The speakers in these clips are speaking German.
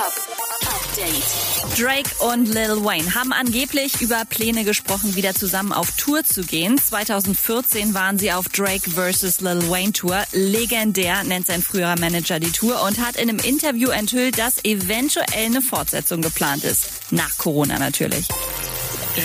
Top Update. Drake und Lil Wayne haben angeblich über Pläne gesprochen, wieder zusammen auf Tour zu gehen. 2014 waren sie auf Drake vs. Lil Wayne Tour. Legendär nennt sein früherer Manager die Tour und hat in einem Interview enthüllt, dass eventuell eine Fortsetzung geplant ist. Nach Corona natürlich.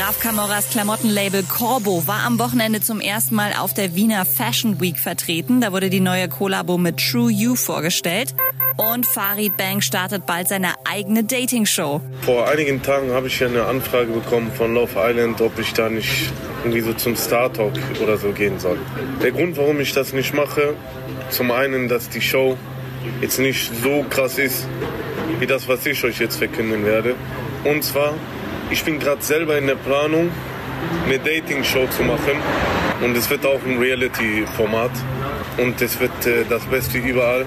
Raf Camoras Klamottenlabel Corbo war am Wochenende zum ersten Mal auf der Wiener Fashion Week vertreten. Da wurde die neue Kollabo mit True You vorgestellt. Und Farid Bang startet bald seine eigene Dating-Show. Vor einigen Tagen habe ich eine Anfrage bekommen von Love Island, ob ich da nicht irgendwie so zum Star Talk oder so gehen soll. Der Grund, warum ich das nicht mache, zum einen, dass die Show jetzt nicht so krass ist, wie das, was ich euch jetzt verkünden werde. Und zwar, ich bin gerade selber in der Planung, eine Dating-Show zu machen. Und es wird auch ein Reality-Format. Und es wird äh, das Beste überall.